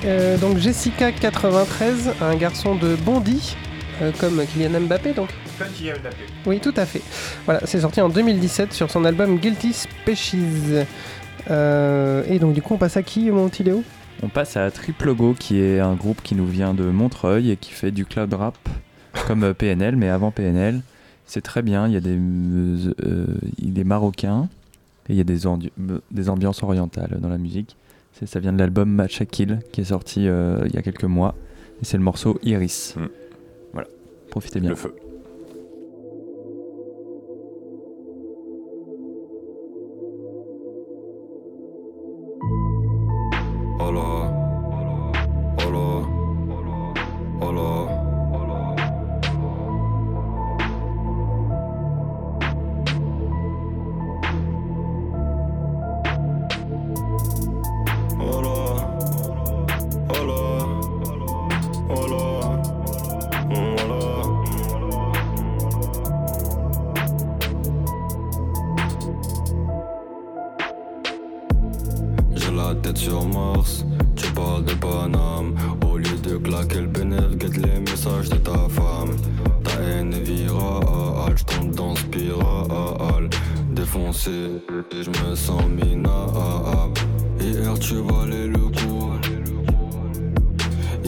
Euh, donc Jessica93, un garçon de Bondy, euh, comme Kylian Mbappé donc. Kylian Mbappé. Oui, tout à fait. Voilà, c'est sorti en 2017 sur son album Guilty Species. Euh, et donc du coup, on passe à qui, mon On passe à Triple Go, qui est un groupe qui nous vient de Montreuil et qui fait du cloud rap comme PNL, mais avant PNL. C'est très bien, il y a des, il est marocain et il y a des ambiances orientales dans la musique. C'est- Ça vient de l'album Match à Kill qui est sorti euh, il y a quelques mois. Et c'est le morceau Iris. Voilà, profitez bien. Le feu.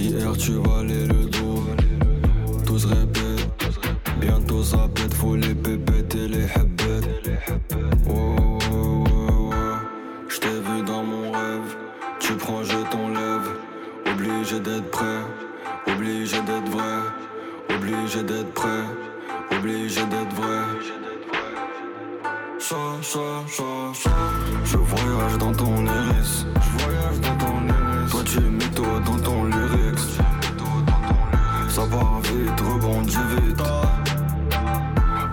Hier tu valais le dos Tous répètent, bientôt ça pète Faut les pépettes et les habbettes Oh, oh, oh, oh. Je t'ai vu dans mon rêve, tu prends, je t'enlève. Obligé d'être prêt, obligé d'être vrai, obligé d'être prêt, obligé d'être vrai. Ça, ça, ça. Je voyage dans ton iris, je voyage dans ton iris. Toi tu mytho dans ton. Ça part vite, rebondit vite.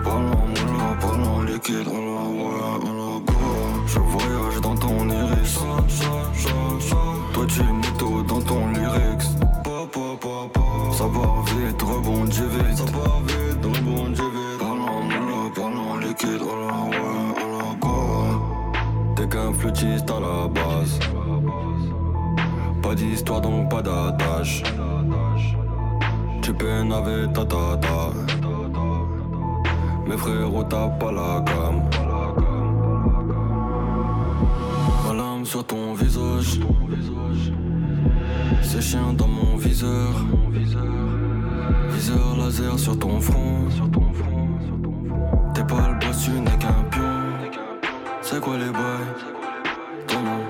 Parlons, moula, parlons liquide, on la voit, on la. Je voyage dans ton iris. Toi tu mytho dans ton lyrics. Ça part vite, rebondit vite. Ça part vite, rebondit vite. Parlons, moula, parlons liquide, on la voit, on la. T'es qu'un flûtiste à la base. Pas d'histoire donc pas d'attache. Tu peines avec ta tata. Mes frérots tapent pas la gamme. Lame sur ton visage. C'est chien dans mon viseur. Viseur laser sur ton front. T'es pas le boss, tu n'es qu'un pion. C'est quoi les bails Ton nom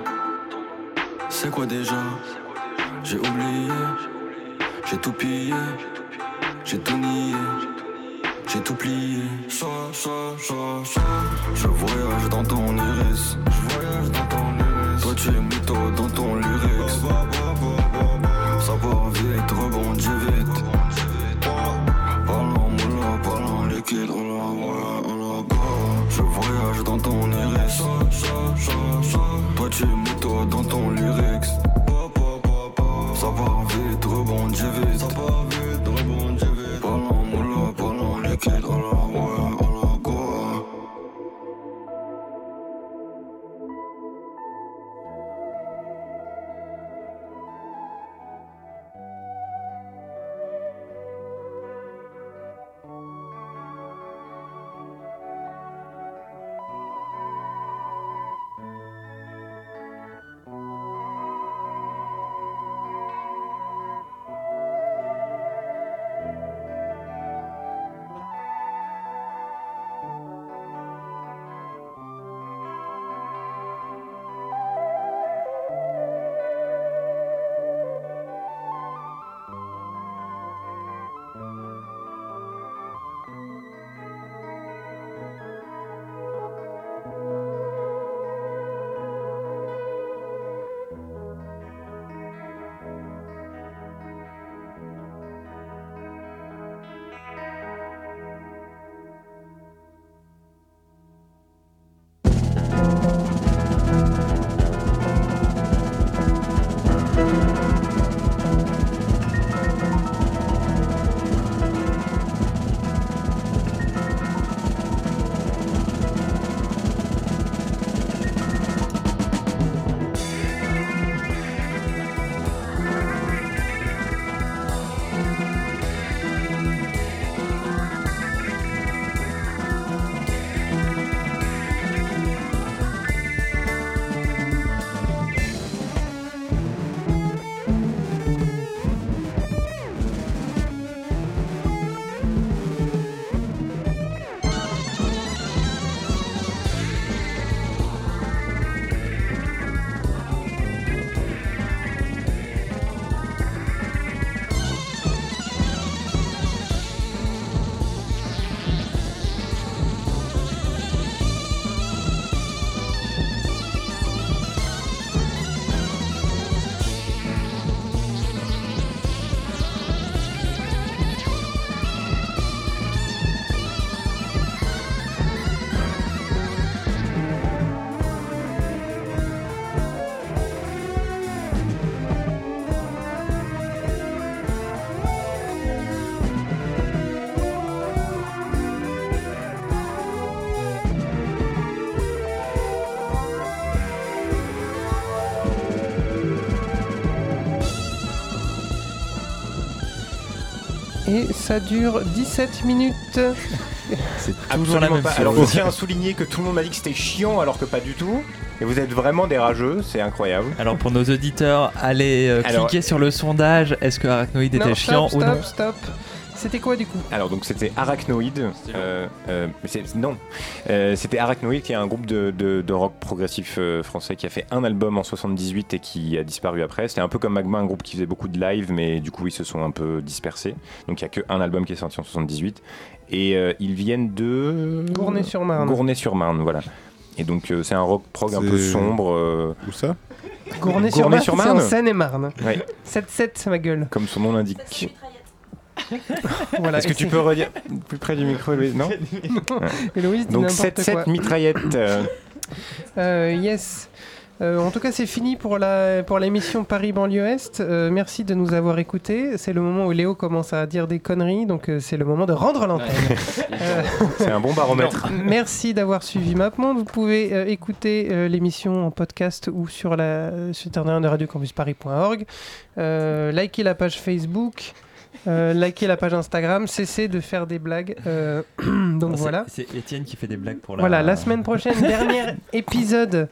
C'est quoi déjà? J'ai oublié. J'ai tout pillé. J'ai tout nié. J'ai tout plié. Je voyage dans ton iris. Je voyage dans ton iris. Toi tu es mytho dans ton lyrics. Part vite, rebondit vite. Parlons moula, parlons liquide. Je voyage dans ton iris. Toi tu es mytho dans ton lyrics. Ça part vite, rebondit ça dure 17 minutes. [laughs] C'est Absolument pas. Alors, je tiens à souligner que tout le monde m'a dit que c'était chiant alors que pas du tout. Et vous êtes vraiment des rageux, c'est incroyable. Alors pour nos auditeurs, allez euh, Alors- cliquer sur le sondage. Est-ce que Arachnoid était non, chiant stop, ou non stop, stop. C'était quoi du coup Alors donc c'était Arachnoid. euh, euh, mais c'est- non, Euh, c'était Arachnoid qui est un groupe de, de- de rock progressif euh, français qui a fait un album en 78 et qui a disparu après. C'était un peu comme Magma, un groupe qui faisait beaucoup de live, mais du coup ils se sont un peu dispersés. Donc il y a qu'un album qui est sorti en 78 et euh, ils viennent de Gournay-sur-Marne. Gournay-sur-Marne, voilà. Et donc euh, c'est un rock prog un peu sombre. euh, Où ça? Gournay-sur-Marne, c'est en Seine-et-Marne. Ouais. 7-7, ma gueule. Comme son nom l'indique. [laughs] Voilà, Est-ce que tu peux redire plus près du micro, Louise Non Donc n'importe 7-7 quoi. mitraillette. euh, [laughs] Euh, yes. Euh, en tout cas, c'est fini pour la pour l'émission Paris banlieue Est. Euh, merci de nous avoir écoutés. C'est le moment où Léo commence à dire des conneries, donc euh, c'est le moment de rendre l'antenne. [laughs] C'est un bon baromètre. Merci d'avoir suivi MapMonde. Vous pouvez euh, écouter euh, l'émission en podcast ou sur la sur internet de radiocampusparis.org. Euh, likez la page Facebook. Euh, likez la page Instagram, cessez de faire des blagues. Euh, [clears throat] donc Ah, c'est- voilà. C'est Étienne qui fait des blagues pour la. Voilà, la semaine prochaine, [laughs] dernier épisode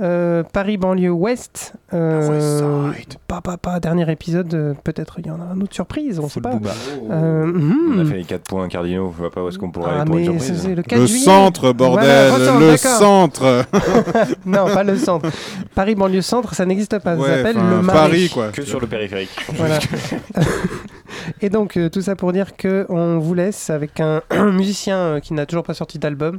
euh, Paris banlieue ouest. Euh, pas, pas, pas, dernier épisode, euh, peut-être il y en a un autre surprise, on sait pas. Euh, On a hmm. fait les 4 points cardinaux, je vois pas où est-ce qu'on pourrait Ah, aller pour une mais surprise. c'est le 4 Le juillet. centre, bordel, le centre. [laughs] non, pas le centre. Paris banlieue centre, ça n'existe pas. Ça Ouais, s'appelle enfin, le Marais. Paris, quoi. Que sur le périphérique. Voilà. [laughs] Et donc, euh, tout ça pour dire que on vous laisse avec un, [clears throat] un musicien euh, qui n'a toujours pas sorti d'album,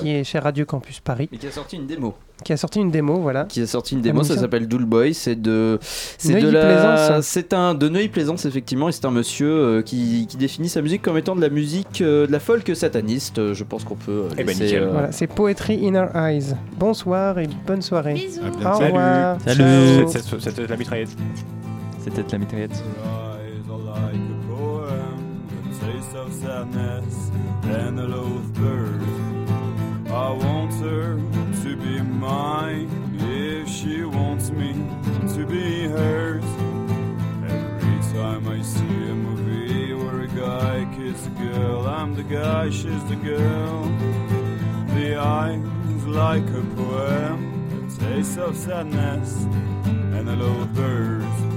qui est chez Radio Campus Paris, Et qui a sorti une démo. qui a sorti une démo, voilà. Qui a sorti une démo, ça s'appelle Dool Boy, c'est de c'est de Neuilly-Plaisance. la c'est un de Neuilly-Plaisance effectivement et c'est un monsieur euh, qui, qui définit sa musique comme étant de la musique euh, de la folk sataniste, je pense qu'on peut euh, Eh ben, laisser, euh, Voilà, c'est Poetry Inner Eyes. Bonsoir et bonne soirée. Bisous. À Au revoir. Salut. C'est- c'est- C'était la mitraillette. C'était la mitraillette. Like a poem, a taste of sadness and a loaf bird. I want her to be mine if she wants me to be hers. Every time I see a movie where a guy kisses a girl, I'm the guy, she's the girl. The eyes like a poem, a taste of sadness and a loaf bird.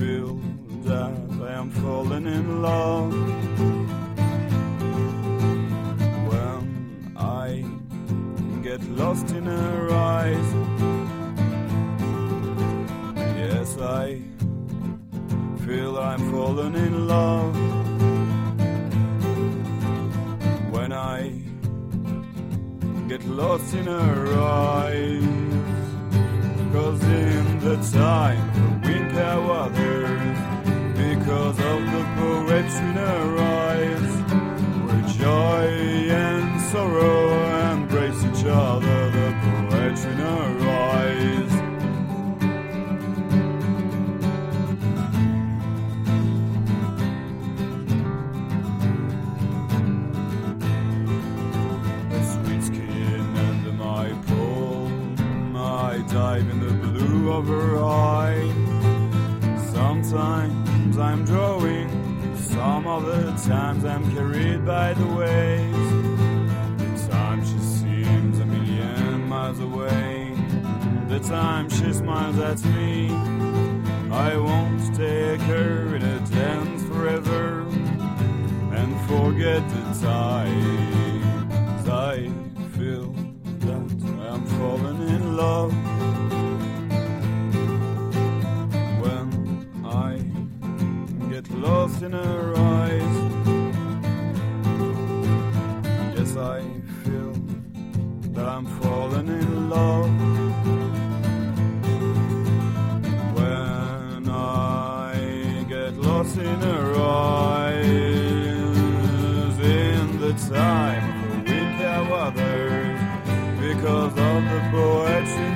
I feel that I am falling in love when I get lost in her eyes. Yes, I feel I'm falling in love when I get lost in her eyes. Cause in the time the wind gathers poetry times I'm carried by the waves. The time she seems a million miles away. The time she smiles at me. I won't take her in a dance forever and forget the times I feel that I'm falling in love. When I get lost in her love. When I get lost in her eyes in the time of the winter weather because of the poetry